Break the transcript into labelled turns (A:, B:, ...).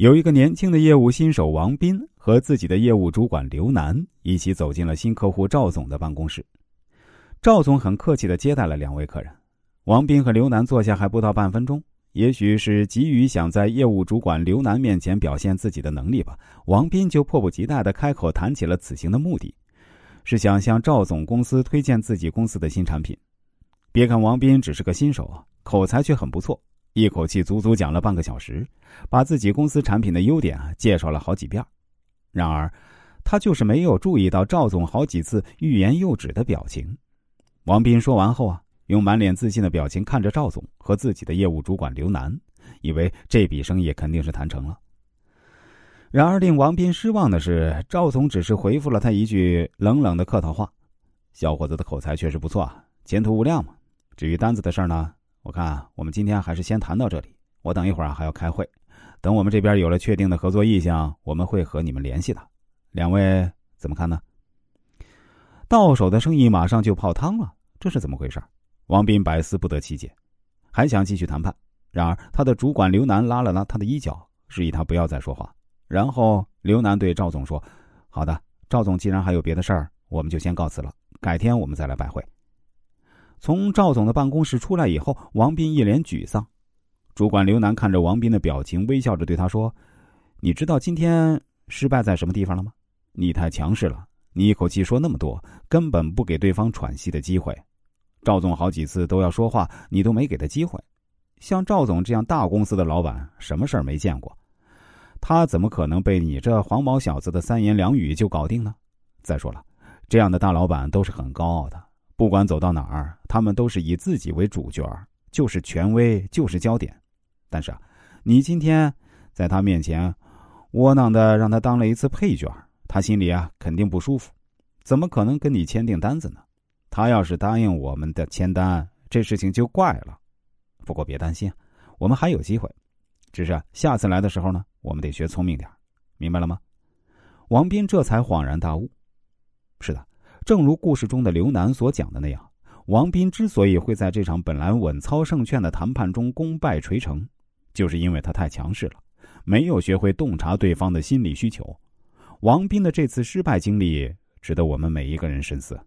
A: 有一个年轻的业务新手王斌和自己的业务主管刘楠一起走进了新客户赵总的办公室。赵总很客气的接待了两位客人。王斌和刘楠坐下还不到半分钟，也许是急于想在业务主管刘楠面前表现自己的能力吧，王斌就迫不及待的开口谈起了此行的目的，是想向赵总公司推荐自己公司的新产品。别看王斌只是个新手啊，口才却很不错。一口气足足讲了半个小时，把自己公司产品的优点啊介绍了好几遍。然而，他就是没有注意到赵总好几次欲言又止的表情。王斌说完后啊，用满脸自信的表情看着赵总和自己的业务主管刘楠，以为这笔生意肯定是谈成了。然而，令王斌失望的是，赵总只是回复了他一句冷冷的客套话：“小伙子的口才确实不错啊，前途无量嘛。至于单子的事儿呢？”我看我们今天还是先谈到这里。我等一会儿还要开会，等我们这边有了确定的合作意向，我们会和你们联系的。两位怎么看呢？到手的生意马上就泡汤了，这是怎么回事？王斌百思不得其解，还想继续谈判。然而他的主管刘楠拉了拉他的衣角，示意他不要再说话。然后刘楠对赵总说：“好的，赵总，既然还有别的事儿，我们就先告辞了。改天我们再来拜会。”从赵总的办公室出来以后，王斌一脸沮丧。主管刘楠看着王斌的表情，微笑着对他说：“你知道今天失败在什么地方了吗？你太强势了，你一口气说那么多，根本不给对方喘息的机会。赵总好几次都要说话，你都没给他机会。像赵总这样大公司的老板，什么事儿没见过？他怎么可能被你这黄毛小子的三言两语就搞定呢？再说了，这样的大老板都是很高傲的。”不管走到哪儿，他们都是以自己为主角，就是权威，就是焦点。但是啊，你今天在他面前窝囊的让他当了一次配角，他心里啊肯定不舒服，怎么可能跟你签订单子呢？他要是答应我们的签单，这事情就怪了。不过别担心，我们还有机会，只是下次来的时候呢，我们得学聪明点，明白了吗？王斌这才恍然大悟，是的。正如故事中的刘楠所讲的那样，王斌之所以会在这场本来稳操胜券的谈判中功败垂成，就是因为他太强势了，没有学会洞察对方的心理需求。王斌的这次失败经历，值得我们每一个人深思。